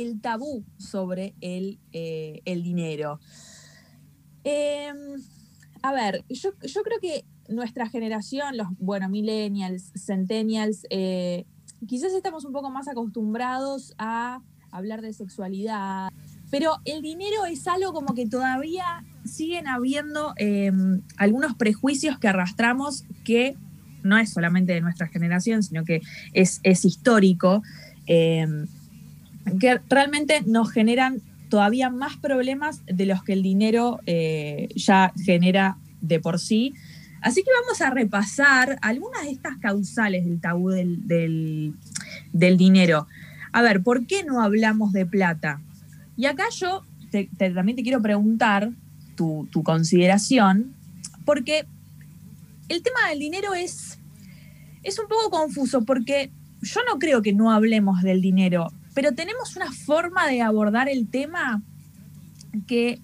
el tabú sobre el, eh, el dinero. Em, a ver, yo, yo, creo que nuestra generación, los, bueno, millennials, centennials, eh, quizás estamos un poco más acostumbrados a hablar de sexualidad, pero el dinero es algo como que todavía siguen habiendo em, algunos prejuicios que arrastramos que no es solamente de nuestra generación, sino que es, es histórico. Que realmente nos generan todavía más problemas de los que el dinero eh, ya genera de por sí. Así que vamos a repasar algunas de estas causales del tabú del, dinero. A ver, ¿por qué no hablamos de plata? Y acá yo también te quiero preguntar tu, tu, consideración, porque el tema del dinero es, es un poco confuso, porque yo no creo que no hablemos del dinero pero tenemos una forma de abordar el tema que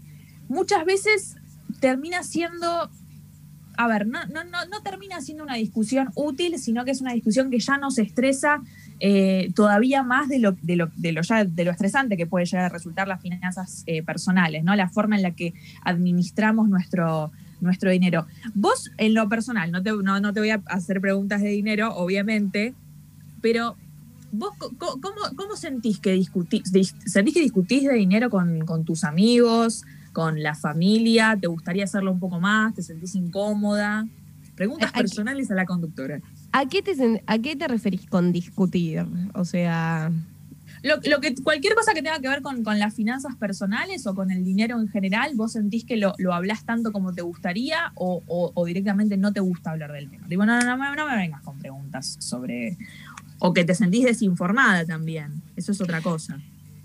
muchas veces termina siendo, a ver, no, no, no, termina siendo una discusión útil, sino que es una discusión que ya nos estresa eh, todavía más de lo, de, lo, ya, de lo estresante que puede llegar a resultar las finanzas eh, personales, ¿no? La forma en la que administramos nuestro, nuestro dinero. Vos, en lo personal, no te, no, no te voy a hacer preguntas de dinero, obviamente, pero ¿Vos cómo, sentís que discutís? ¿Sentís que discutís de dinero con, tus amigos, con la familia? ¿Te gustaría hacerlo un poco más? ¿Te sentís incómoda? Preguntas personales a la conductora. ¿A qué te, a qué te referís con discutir? O sea... Lo, que, cualquier cosa que tenga que ver con, las finanzas personales o con el dinero en general, ¿vos sentís que lo, lo hablás tanto como te gustaría o, directamente no te gusta hablar del tema? Digo, no, no, no, no me vengas con preguntas sobre o que te sentís desinformada también. Eso es otra cosa.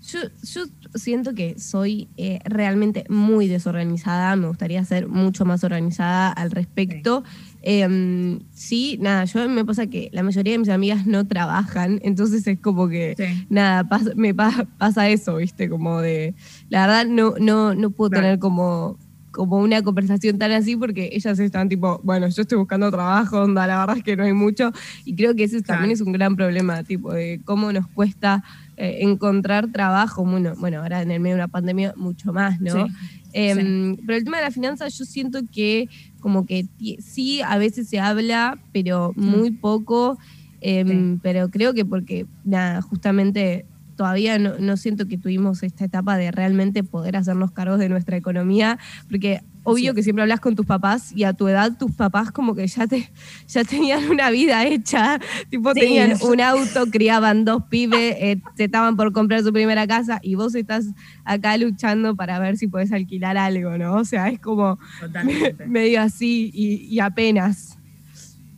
Yo, yo siento que soy eh, realmente muy desorganizada, me gustaría ser mucho más organizada al respecto. Em, sí. nada, yo me pasa que la mayoría de mis amigas no trabajan, entonces es como que, nada, me pasa eso, ¿viste? Como de, la verdad no, no, no puedo tener como como una conversación tan así porque ellas están tipo, bueno, yo estoy buscando trabajo, onda, la verdad es que no hay mucho y creo que ese también es un gran problema, tipo, de cómo nos cuesta eh, encontrar trabajo, bueno, bueno, ahora en el medio de una pandemia mucho más, ¿no? Em, pero el tema de la finanza yo siento que como que sí, a veces se habla, pero muy poco, em, pero creo que porque, nada, justamente todavía no, siento que tuvimos esta etapa de realmente poder hacernos cargos de nuestra economía, porque obvio que siempre hablas con tus papás y a tu edad tus papás como que ya te ya tenían una vida hecha, tipo tenían un auto, criaban dos pibes, eh, te estaban por comprar su primera casa y vos estás acá luchando para ver si puedes alquilar algo, ¿no? O sea, es como medio así y apenas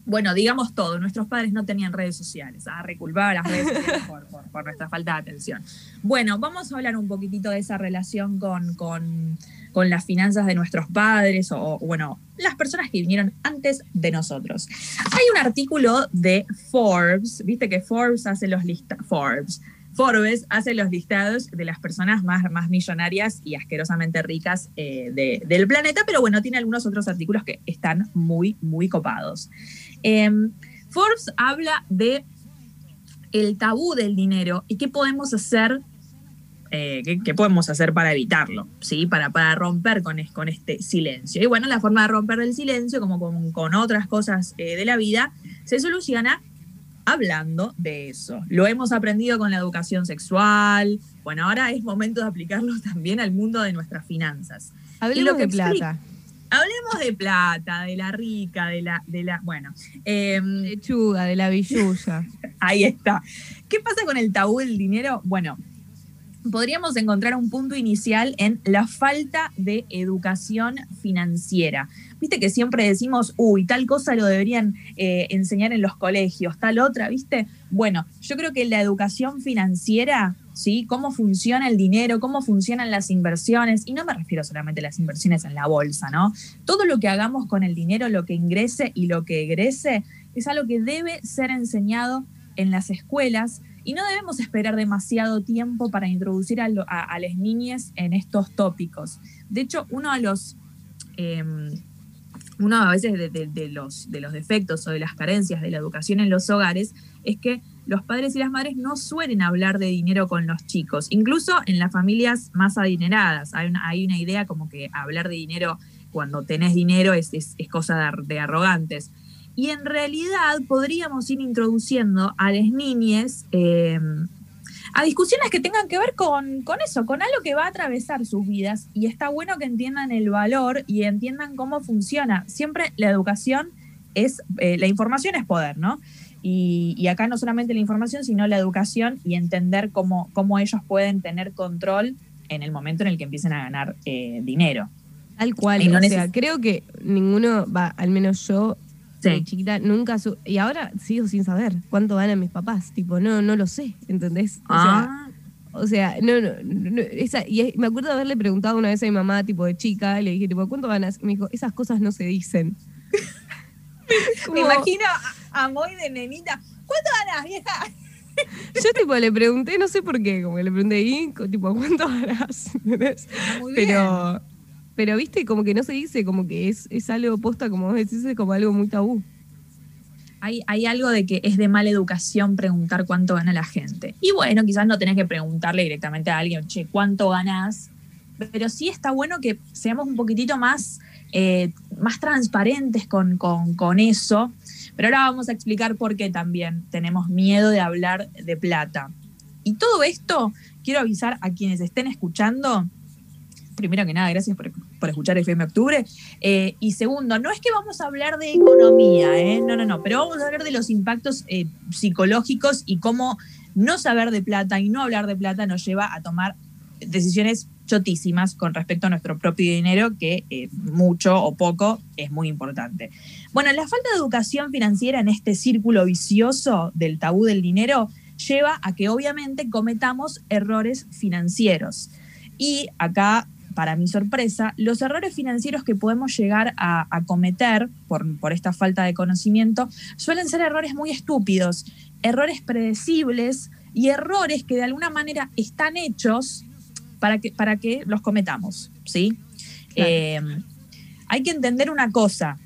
bueno, digamos todo, nuestros padres no tenían redes sociales, a reculpar las redes sociales por, nuestra falta de atención. Bueno, vamos a hablar un poquitito de esa relación con, con, las finanzas de nuestros padres o, bueno, las personas que vinieron antes de nosotros. Hay un artículo de Forbes, viste que Forbes hace los listados, Forbes, Forbes hace los listados de las personas más, más millonarias y asquerosamente ricas eh, del planeta, pero bueno, tiene algunos otros artículos que están muy, muy copados. Em, Forbes habla de el tabú del dinero y qué podemos hacer, eh, qué, podemos hacer para evitarlo, ¿sí? para, para romper con, con, este silencio. Y bueno, la forma de romper el silencio, como con, otras cosas eh, de la vida, se soluciona hablando de eso. Lo hemos aprendido con la educación sexual. Bueno, ahora es momento de aplicarlo también al mundo de nuestras finanzas. Hablemos de plata. Hablemos de plata, de la rica, de la, de la, bueno. Eh, Lechuga, de la billulla. ahí está. ¿Qué pasa con el tabú del dinero? Bueno, podríamos encontrar un punto inicial en la falta de educación financiera. Viste que siempre decimos, uy, tal cosa lo deberían eh, enseñar en los colegios, tal otra, ¿viste? Bueno, yo creo que la educación financiera ¿sí? Cómo funciona el dinero, cómo funcionan las inversiones, y no me refiero solamente a las inversiones en la bolsa, ¿no? Todo lo que hagamos con el dinero, lo que ingrese y lo que egrese, es algo que debe ser enseñado en las escuelas y no debemos esperar demasiado tiempo para introducir a, las niñas en estos tópicos. De hecho, uno de los... Uno a veces de, los, de los defectos o de las carencias de la educación en los hogares es que los padres y las madres no suelen hablar de dinero con los chicos, incluso en las familias más adineradas. Hay una, hay una idea como que hablar de dinero cuando tenés dinero es, es, cosa de, arrogantes. Y en realidad podríamos ir introduciendo a las niñas eh, a discusiones que tengan que ver con, con, eso, con algo que va a atravesar sus vidas. Y está bueno que entiendan el valor y entiendan cómo funciona. Siempre la educación es, eh, la información es poder, ¿no? Y, acá no solamente la información, sino la educación y entender cómo, cómo ellos pueden tener control en el momento en el que empiecen a ganar eh, dinero. Tal cual, o sea, creo que ninguno, va, al menos yo, chiquita, nunca, y ahora sigo sin saber cuánto ganan mis papás, tipo, no, no lo sé, ¿entendés? O sea, ah. o sea no, no, esa, y me acuerdo de haberle preguntado una vez a mi mamá, tipo, de chica, y le dije, tipo, ¿cuánto ganas? Y me dijo, esas cosas no se dicen. Me imagino a, Moy de nenita. ¿Cuánto ganas, vieja? Yo tipo le pregunté, no sé por qué, como que le pregunté ahí, tipo, ¿cuánto ganas? Pero, pero viste, como que no se dice, como que es, es algo posta, como vos decís, es como algo muy tabú. Hay, hay, algo de que es de mala educación preguntar cuánto gana la gente. Y bueno, quizás no tenés que preguntarle directamente a alguien, che, ¿cuánto ganas? Pero sí está bueno que seamos un poquitito más eh, más transparentes con, eso. Pero ahora vamos a explicar por qué también tenemos miedo de hablar de plata. Y todo esto, quiero avisar a quienes estén escuchando, primero que nada, gracias por, escuchar FM Octubre. Eh, y segundo, no es que vamos a hablar de economía, ¿eh? no, no, no, pero vamos a hablar de los impactos psicológicos y cómo no saber de plata y no hablar de plata nos lleva a tomar decisiones chotísimas con respecto a nuestro propio dinero, que eh, mucho o poco es muy importante. Bueno, la falta de educación financiera en este círculo vicioso del tabú del dinero lleva a que obviamente cometamos errores financieros. Y acá, para mi sorpresa, los errores financieros que podemos llegar a, cometer por, por esta falta de conocimiento suelen ser errores muy estúpidos, errores predecibles y errores que de alguna manera están hechos para que, para que los cometamos, ¿sí? Eh, hay que entender una cosa.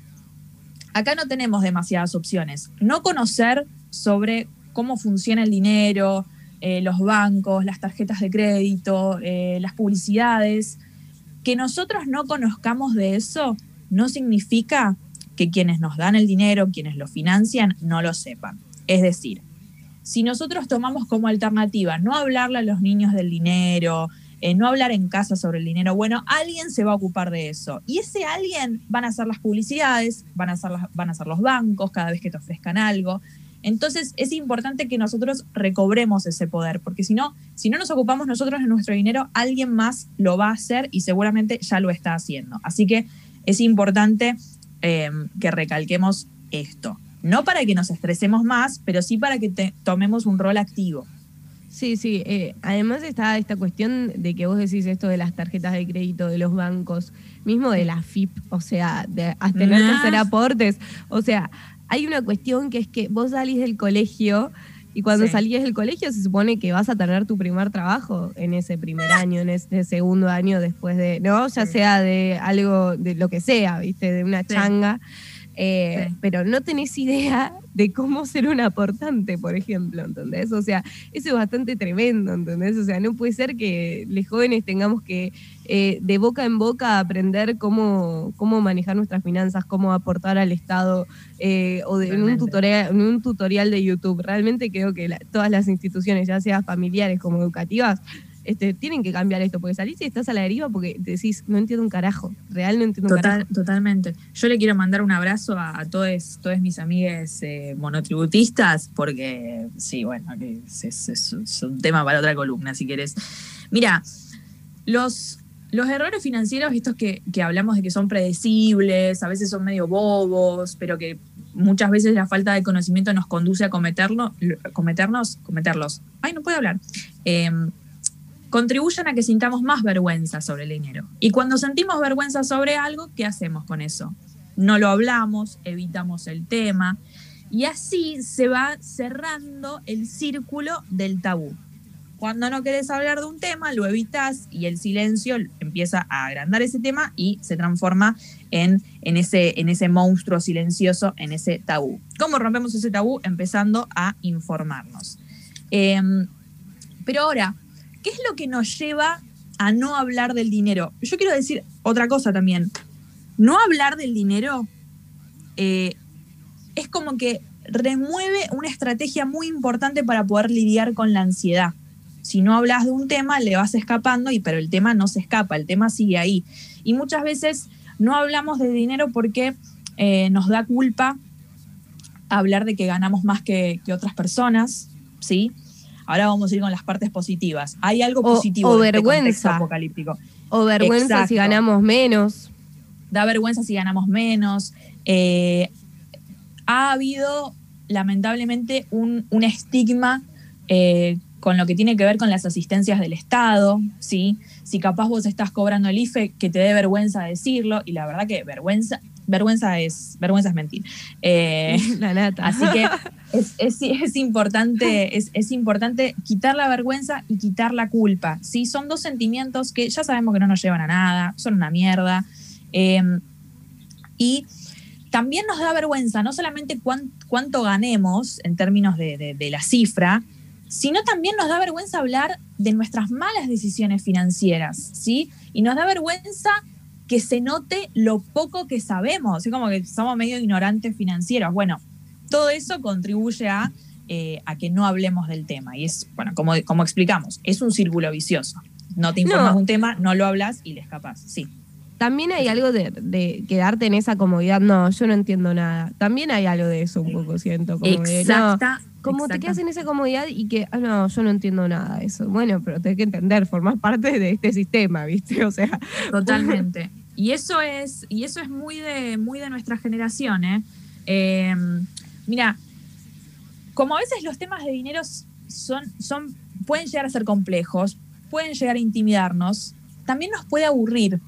Acá no tenemos demasiadas opciones. No conocer sobre cómo funciona el dinero, eh, los bancos, las tarjetas de crédito, eh, las publicidades. Que nosotros no conozcamos de eso no significa que quienes nos dan el dinero, quienes lo financian, no lo sepan. Es decir, si nosotros tomamos como alternativa no hablarle a los niños del dinero, eh, no hablar en casa sobre el dinero. Bueno, alguien se va a ocupar de eso. Y ese alguien van a ser las publicidades, van a ser, van a los bancos cada vez que te ofrezcan algo. Entonces es importante que nosotros recobremos ese poder, porque si no, si no nos ocupamos nosotros de nuestro dinero, alguien más lo va a hacer y seguramente ya lo está haciendo. Así que es importante eh, que recalquemos esto. No para que nos estresemos más, pero sí para que tomemos un rol activo. Sí, sí. Eh, además está esta cuestión de que vos decís esto de las tarjetas de crédito de los bancos, mismo de la FIP, o sea, de tener que hacer aportes. O sea, hay una cuestión que es que vos salís del colegio y cuando salís del colegio se supone que vas a tener tu primer trabajo en ese primer año, en ese segundo año después de, ¿no? Ya sea de algo, de lo que sea, ¿viste? De una changa. Eh, pero no tenés idea de cómo ser un aportante, por ejemplo, ¿entendés? O sea, eso es bastante tremendo, ¿entendés? O sea, no puede ser que los jóvenes tengamos que eh, de boca en boca aprender cómo, cómo manejar nuestras finanzas, cómo aportar al Estado, eh, o en, un tutorial, en un tutorial de YouTube. Realmente creo que todas las instituciones, ya sea familiares como educativas, este, tienen que cambiar esto, porque salís y estás a la deriva porque decís, no entiendo un carajo, real no entiendo un carajo. Totalmente. Yo le quiero mandar un abrazo a, todos, todos mis amigues eh, monotributistas, porque sí, bueno, es, un tema para otra columna, si quieres. Mira, los, los errores financieros, estos que, que hablamos de que son predecibles, a veces son medio bobos, pero que muchas veces la falta de conocimiento nos conduce a cometerlo, cometernos, cometerlos. Ay, no puedo hablar. Em, contribuyen a que sintamos más vergüenza sobre el dinero. Y cuando sentimos vergüenza sobre algo, ¿qué hacemos con eso? No lo hablamos, evitamos el tema y así se va cerrando el círculo del tabú. Cuando no querés hablar de un tema, lo evitas y el silencio empieza a agrandar ese tema y se transforma en, en, ese, en ese monstruo silencioso, en ese tabú. ¿Cómo rompemos ese tabú? Empezando a informarnos. Em, pero ahora, ¿qué es lo que nos lleva a no hablar del dinero? Yo quiero decir otra cosa también. No hablar del dinero eh, es como que remueve una estrategia muy importante para poder lidiar con la ansiedad. Si no hablas de un tema, le vas escapando, y, pero el tema no se escapa, el tema sigue ahí. Y muchas veces no hablamos de dinero porque eh, nos da culpa hablar de que ganamos más que, otras personas, ¿sí? Ahora vamos a ir con las partes positivas. Hay algo positivo o, este vergüenza apocalíptico. O vergüenza si ganamos menos. Da vergüenza si ganamos menos. Eh, ha habido lamentablemente un, estigma eh, con lo que tiene que ver con las asistencias del Estado, ¿sí? Si capaz vos estás cobrando el IFE, que te dé vergüenza decirlo, y la verdad que vergüenza, vergüenza es, vergüenza es mentir. Eh, la nata. Así que es, importante, es, importante quitar la vergüenza y quitar la culpa, ¿sí? Son dos sentimientos que ya sabemos que no nos llevan a nada, son una mierda. Eh, y también nos da vergüenza no solamente cuánto ganemos en términos de, la cifra, sino también nos da vergüenza hablar de nuestras malas decisiones financieras, ¿sí? Y nos da vergüenza que se note lo poco que sabemos, así como que somos medio ignorantes financieros. Bueno, todo eso contribuye a, eh, a que no hablemos del tema. Y es, bueno, como, como explicamos, es un círculo vicioso. No te informas de un tema, no lo hablas y le escapas. Sí. También hay algo de, quedarte en esa comodidad. No, yo no entiendo nada. También hay algo de eso un poco, siento. Como Exacta. Como te quedas en esa comodidad y que, ah, no, yo no entiendo nada de eso. Bueno, pero tenés que entender, formar parte de este sistema, ¿viste? O sea. Totalmente. Y eso es, y eso es muy de, muy de nuestra generación, ¿eh? Em, mira, como a veces los temas de dinero son, son, pueden llegar a ser complejos, pueden llegar a intimidarnos, también nos puede aburrir.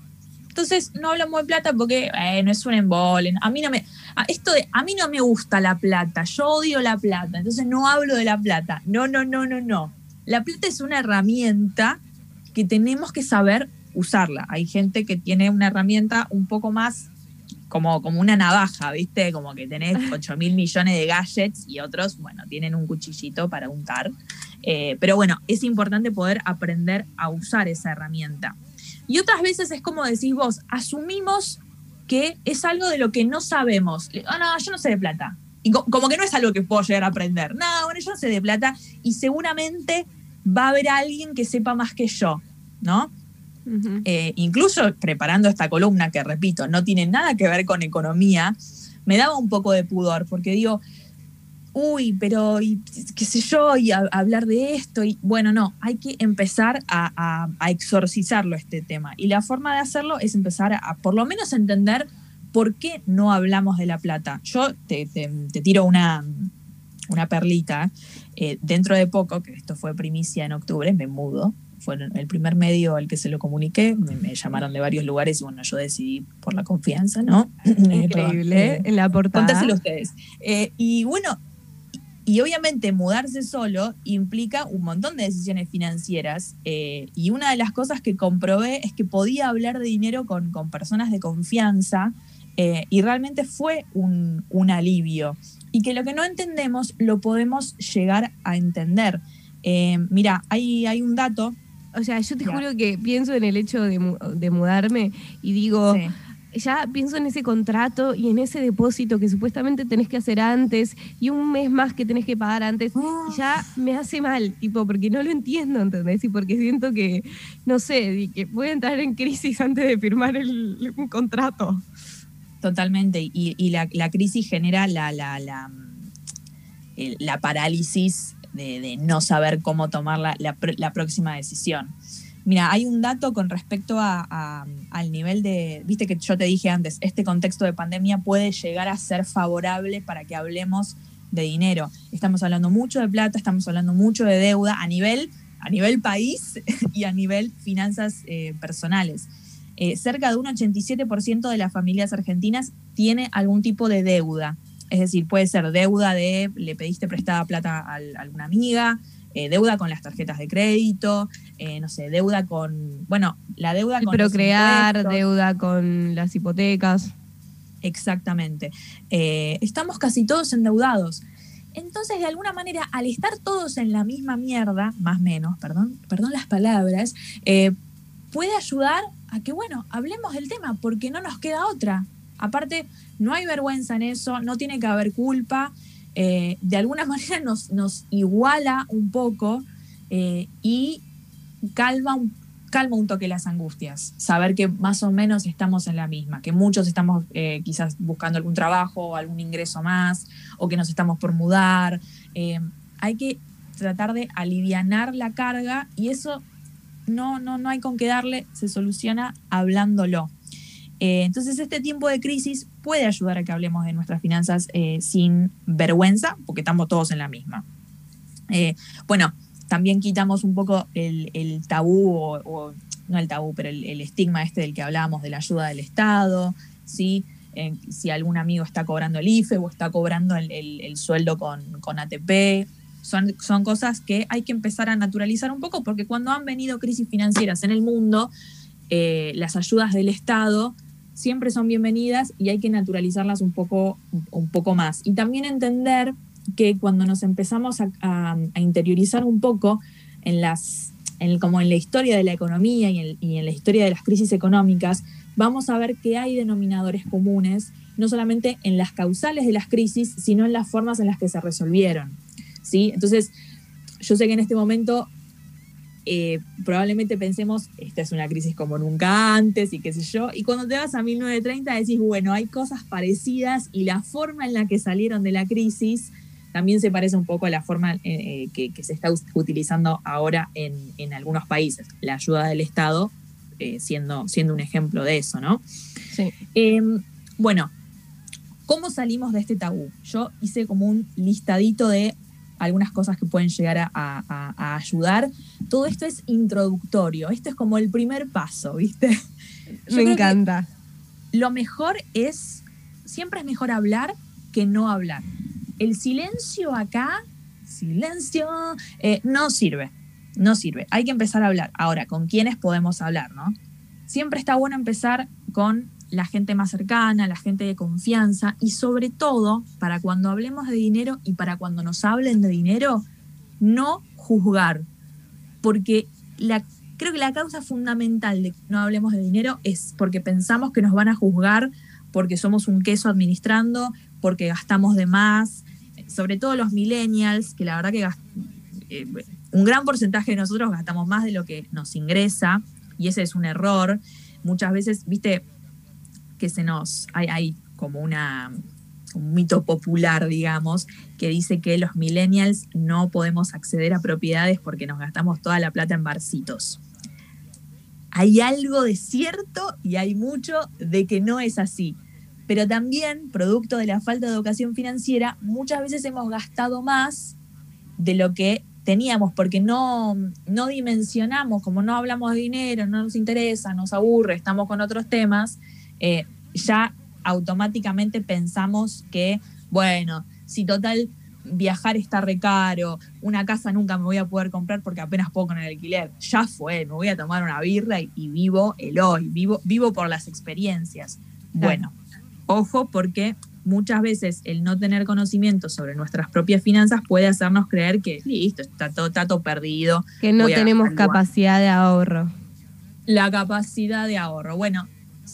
Entonces no hablamos de plata porque no es un embole. A mí no me, esto de, a mí no me gusta la plata, yo odio la plata, entonces no hablo de la plata. No, no, no, no, no. La plata es una herramienta que tenemos que saber usarla. Hay gente que tiene una herramienta un poco más como, como una navaja, ¿viste? Como que tenés 8 mil millones de gadgets y otros, bueno, tienen un cuchillito para untar. Eh, pero bueno, es importante poder aprender a usar esa herramienta. Y otras veces es como decís vos, asumimos que es algo de lo que no sabemos. Ah, no, yo no sé de plata. Y como que no es algo que puedo llegar a aprender. No, bueno, yo no sé de plata y seguramente va a haber alguien que sepa más que yo, ¿no? Eh, incluso preparando esta columna, que repito, no tiene nada que ver con economía, me daba un poco de pudor, porque digo, uy, pero qué sé yo, y hablar de esto. Y bueno, no, hay que empezar a, exorcizarlo este tema. Y la forma de hacerlo es empezar a, por lo menos entender por qué no hablamos de la plata. Yo te, tiro una, una perlita. Eh, dentro de poco, que esto fue primicia en octubre, me mudo. Fue el primer medio al que se lo comuniqué. Me, llamaron de varios lugares y bueno, yo decidí por la confianza, ¿no? Increíble, eh, en la portada. Contáselo ustedes. Eh, y bueno, y obviamente mudarse solo implica un montón de decisiones financieras. Eh, y una de las cosas que comprobé es que podía hablar de dinero con, personas de confianza eh, y realmente fue un, alivio. Y que lo que no entendemos lo podemos llegar a entender. Eh, mira, hay, hay un dato. O sea, yo te juro que pienso en el hecho de, mudarme y digo ya pienso en ese contrato y en ese depósito que supuestamente tenés que hacer antes y un mes más que tenés que pagar antes, ah. ya me hace mal, tipo, porque no lo entiendo, ¿entendés? Y porque siento que, no sé, que voy a entrar en crisis antes de firmar el, un contrato. Totalmente, y, la, crisis genera la, la, la, la parálisis de, no saber cómo tomar la próxima decisión. Mira, hay un dato con respecto a, al nivel de, viste que yo te dije antes, este contexto de pandemia puede llegar a ser favorable para que hablemos de dinero. Estamos hablando mucho de plata, estamos hablando mucho de deuda a nivel, a nivel país y a nivel finanzas eh, personales. Eh, cerca de un 87% de las familias argentinas tiene algún tipo de deuda. Es decir, puede ser deuda de le pediste prestada plata a alguna amiga, eh, deuda con las tarjetas de crédito, eh, no sé, deuda con, bueno, la deuda con... Procrear, deuda con las hipotecas. Exactamente. Eh, estamos casi todos endeudados. Entonces, de alguna manera, al estar todos en la misma mierda, más o menos, perdón, perdón las palabras, puede ayudar a que, bueno, hablemos del tema, porque no nos queda otra. Aparte, no hay vergüenza en eso, no tiene que haber culpa. Eh, de alguna manera nos, nos iguala un poco eh, y calma un, calma un toque las angustias. Saber que más o menos estamos en la misma, que muchos estamos eh, quizás buscando algún trabajo o algún ingreso más, o que nos estamos por mudar. hay que tratar de alivianar la carga y eso no, no, no hay con qué darle, se soluciona hablándolo. Eh, entonces este tiempo de crisis puede ayudar a que hablemos de nuestras finanzas eh, sin vergüenza, porque estamos todos en la misma. Eh, bueno, también quitamos un poco el, tabú, o, no el tabú, pero el, estigma este del que hablábamos de la ayuda del Estado, ¿sí? si algún amigo está cobrando el IFE o está cobrando el, sueldo con, con ATP, son, son, cosas que hay que empezar a naturalizar un poco porque cuando han venido crisis financieras en el mundo, las ayudas del Estado siempre son bienvenidas y hay que naturalizarlas un poco, un poco más. Y también entender que cuando nos empezamos a, interiorizar un poco en las, como en la historia de la economía y en, la historia de las crisis económicas, vamos a ver que hay denominadores comunes, no solamente en las causales de las crisis, sino en las formas en las que se resolvieron. ¿sí? Entonces, yo sé que en este momento eh, probablemente pensemos, esta es una crisis como nunca antes y qué sé yo, y cuando te vas a 1930 decís, bueno, hay cosas parecidas y la forma en la que salieron de la crisis también se parece un poco a la forma eh, eh, que, se está utilizando ahora en, algunos países, la ayuda del Estado siendo, siendo un ejemplo de eso, ¿no? Sí. Em, bueno, ¿cómo salimos de este tabú? Yo hice como un listadito de algunas cosas que pueden llegar a, ayudar. Todo esto es introductorio, esto es como el primer paso, ¿viste? Me encanta. Lo mejor es, siempre es mejor hablar que no hablar. El silencio acá, silencio, eh, no sirve, no sirve. Hay que empezar a hablar. Ahora, ¿con quiénes podemos hablar, no? Siempre está bueno empezar con la gente más cercana, la gente de confianza y sobre todo para cuando hablemos de dinero y para cuando nos hablen de dinero, no juzgar, porque creo que la causa fundamental de que no hablemos de dinero es porque pensamos que nos van a juzgar porque somos un queso administrando, porque gastamos de más, sobre todo los millennials, que la verdad que eh, un gran porcentaje de nosotros gastamos más de lo que nos ingresa y ese es un error. Muchas veces, viste, que se nos, hay, hay como una, un mito popular, digamos, que dice que los millennials no podemos acceder a propiedades porque nos gastamos toda la plata en barcitos. Hay algo de cierto y hay mucho de que no es así. Pero también, producto de la falta de educación financiera, muchas veces hemos gastado más de lo que teníamos, porque no, no dimensionamos, como no hablamos de dinero, no nos interesa, nos aburre, estamos con otros temas, eh, ya automáticamente pensamos que, bueno, si total viajar está recaro, una casa nunca me voy a poder comprar porque apenas puedo con el alquiler, ya fue, me voy a tomar una birra y, vivo el hoy, vivo, vivo por las experiencias. Bueno, ojo porque muchas veces el no tener conocimiento sobre nuestras propias finanzas puede hacernos creer que listo, está todo, está todo perdido. Que no tenemos capacidad de ahorro. La capacidad de ahorro. Bueno,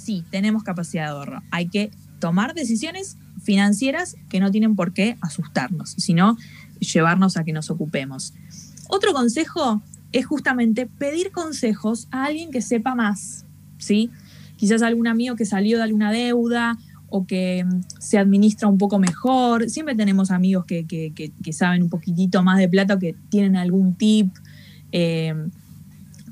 sí, tenemos capacidad de ahorro. Hay que tomar decisiones financieras que no tienen por qué asustarnos, sino llevarnos a que nos ocupemos. Otro consejo es justamente pedir consejos a alguien que sepa más, ¿sí? Quizás algún amigo que salió de alguna deuda o que mm, se administra un poco mejor. Siempre tenemos amigos que, saben un poquitito más de plata que tienen algún tip. Eh,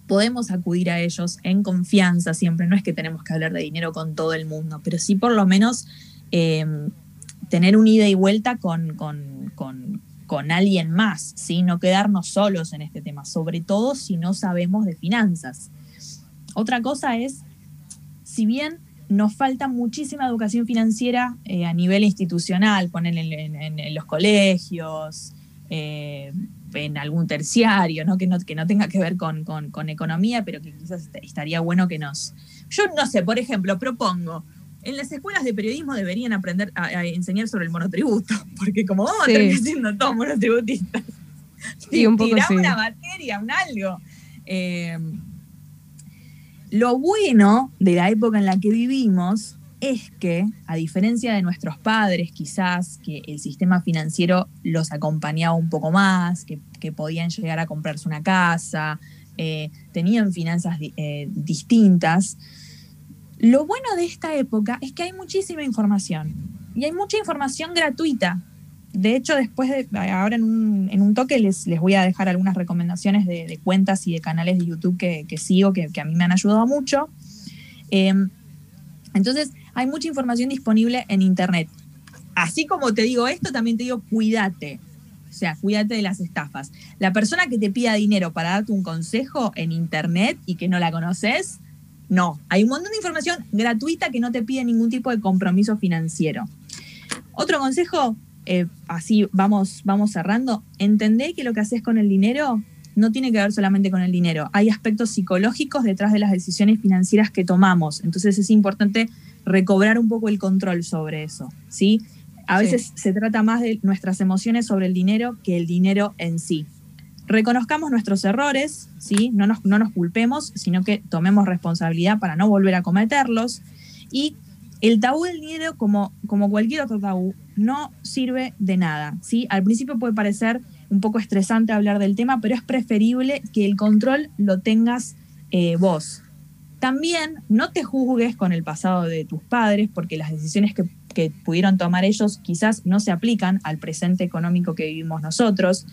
podemos acudir a ellos en confianza siempre. No es que tenemos que hablar de dinero con todo el mundo, pero sí por lo menos em, tener un ida y vuelta con, con, alguien más, ¿sí? no quedarnos solos en este tema, sobre todo si no sabemos de finanzas. Otra cosa es, si bien nos falta muchísima educación financiera eh, a nivel institucional, poner en, los colegios, eh, en algún terciario, ¿no? Que, no, que no tenga que ver con, economía, pero que quizás estaría bueno que nos... Yo no sé, por ejemplo, propongo, en las escuelas de periodismo deberían aprender a, enseñar sobre el monotributo, porque como vamos a terminar siendo todos monotributistas, sí, un poco una materia, un algo. Eh, lo bueno de la época en la que vivimos es que, a diferencia de nuestros padres, quizás que el sistema financiero los acompañaba un poco más, que, podían llegar a comprarse una casa, eh, tenían finanzas eh, distintas, lo bueno de esta época es que hay muchísima información y hay mucha información gratuita. De hecho, después de, ahora en un, toque les, les, voy a dejar algunas recomendaciones de, cuentas y de canales de YouTube que, sigo, que, a mí me han ayudado mucho. Em, entonces, hay mucha información disponible en Internet. Así como te digo esto, también te digo, cuídate. O sea, cuídate de las estafas. La persona que te pida dinero para darte un consejo en Internet y que no la conoces, no. Hay un montón de información gratuita que no te pide ningún tipo de compromiso financiero. Otro consejo, eh, así vamos, vamos cerrando, entendé que lo que haces con el dinero no tiene que ver solamente con el dinero. Hay aspectos psicológicos detrás de las decisiones financieras que tomamos. Entonces es importante recobrar un poco el control sobre eso, ¿sí? A veces se trata más de nuestras emociones sobre el dinero que el dinero en sí. Reconozcamos nuestros errores, ¿sí? No nos, no nos culpemos, sino que tomemos responsabilidad para no volver a cometerlos. Y el tabú del dinero, como, como cualquier otro tabú, no sirve de nada, ¿sí? Al principio puede parecer un poco estresante hablar del tema, pero es preferible que el control lo tengas eh, vos, también no te juzgues con el pasado de tus padres, porque las decisiones que, pudieron tomar ellos quizás no se aplican al presente económico que vivimos nosotros.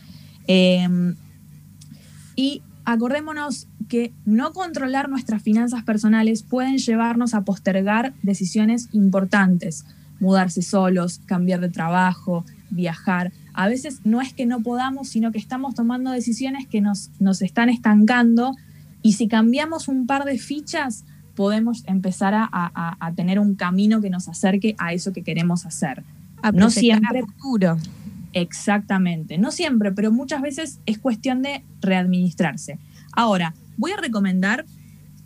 Em, y acordémonos que no controlar nuestras finanzas personales pueden llevarnos a postergar decisiones importantes, mudarse solos, cambiar de trabajo, viajar. A veces no es que no podamos, sino que estamos tomando decisiones que nos, nos están estancando y si cambiamos un par de fichas, podemos empezar a, tener un camino que nos acerque a eso que queremos hacer. no siempre. Futuro. Exactamente. No siempre, pero muchas veces es cuestión de readministrarse. Ahora, voy a recomendar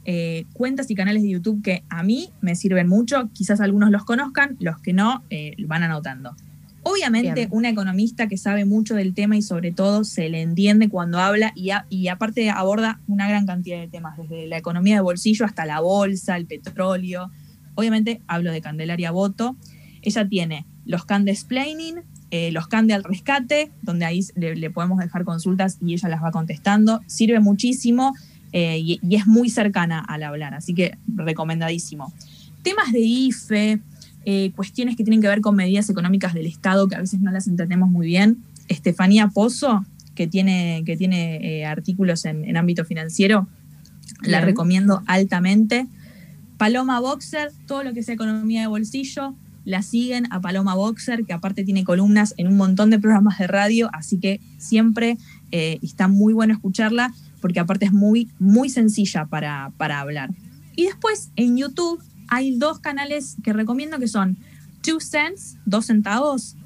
eh, cuentas y canales de YouTube que a mí me sirven mucho. Quizás algunos los conozcan, los que no, eh, van anotando. Obviamente, una economista que sabe mucho del tema y sobre todo se le entiende cuando habla y, y, aparte aborda una gran cantidad de temas, desde la economía de bolsillo hasta la bolsa, el petróleo. Obviamente hablo de Candelaria Boto. Ella tiene los Can Explaining, eh, los Can de al rescate, donde ahí le, podemos dejar consultas y ella las va contestando. Sirve muchísimo eh, y, y, es muy cercana al hablar, así que recomendadísimo. Temas de IFE, eh, cuestiones que tienen que ver con medidas económicas del Estado que a veces no las entendemos muy bien. Estefanía Pozo, que tiene, que tiene eh, artículos en, ámbito financiero, la recomiendo altamente. Paloma Boxer, todo lo que sea economía de bolsillo, la siguen a Paloma Boxer, que aparte tiene columnas en un montón de programas de radio, así que siempre eh, está muy bueno escucharla, porque aparte es muy, muy sencilla para, para hablar. Y después en YouTube hay dos canales que recomiendo que son Two Cents, dos centavos.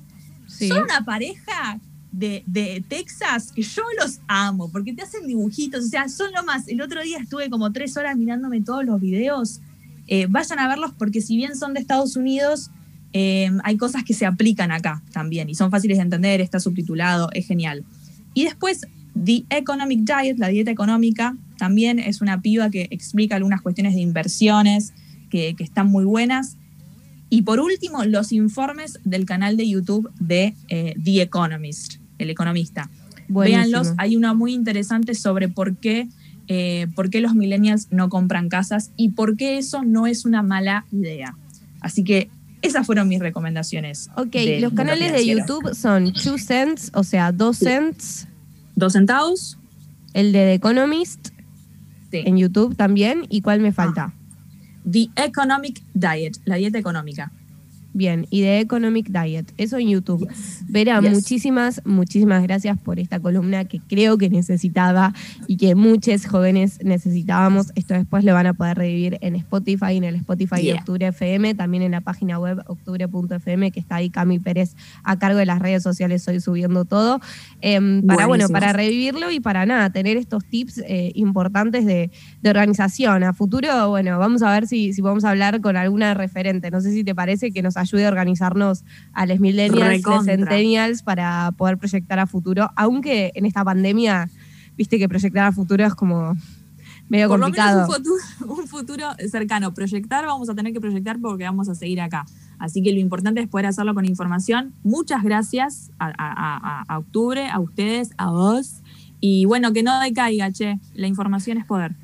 Son una pareja de, Texas que yo los amo porque te hacen dibujitos, o sea, son lo más. El otro día estuve como tres horas mirándome todos los videos. Eh, vayan a verlos porque si bien son de Estados Unidos, eh, hay cosas que se aplican acá también y son fáciles de entender, está subtitulado, es genial. Y después, The Economic Diet, la dieta económica, también es una piba que explica algunas cuestiones de inversiones, que, están muy buenas. Y por último, los informes del canal de YouTube de eh, The Economist, el economista. Véanlos, hay una muy interesante sobre por qué, eh, por qué los millennials no compran casas y por qué eso no es una mala idea. Así que esas fueron mis recomendaciones. Ok, los canales de YouTube son Two Cents, o sea, dos cents. Dos centavos. El de The Economist. En YouTube también. ¿Y cuál me falta? The Economic Diet, la dieta económica. Bien, y de Economic Diet, eso en YouTube. Vera, muchísimas, muchísimas gracias por esta columna que creo que necesitaba y que muchos jóvenes necesitábamos. Esto después lo van a poder revivir en Spotify, en el Spotify de Octubre FM, también en la página web octubre.fm, que está ahí Cami Pérez a cargo de las redes sociales, hoy subiendo todo. Em, para, bueno, para revivirlo y para nada, tener estos tips eh, importantes de, organización. A futuro, bueno, vamos a ver si, si podemos hablar con alguna referente. No sé si te parece que nos ayude a organizarnos a los millennials, los centennials para poder proyectar a futuro, aunque en esta pandemia, viste que proyectar a futuro es como medio complicado. un, futuro, un futuro cercano. Proyectar vamos a tener que proyectar porque vamos a seguir acá. Así que lo importante es poder hacerlo con información. Muchas gracias a, a, Octubre, a ustedes, a vos. Y bueno, que no decaiga, che. La información es poder.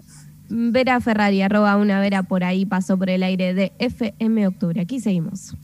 Vera Ferrari, arroba una vera por ahí, pasó por el aire de FM Octubre. Aquí seguimos.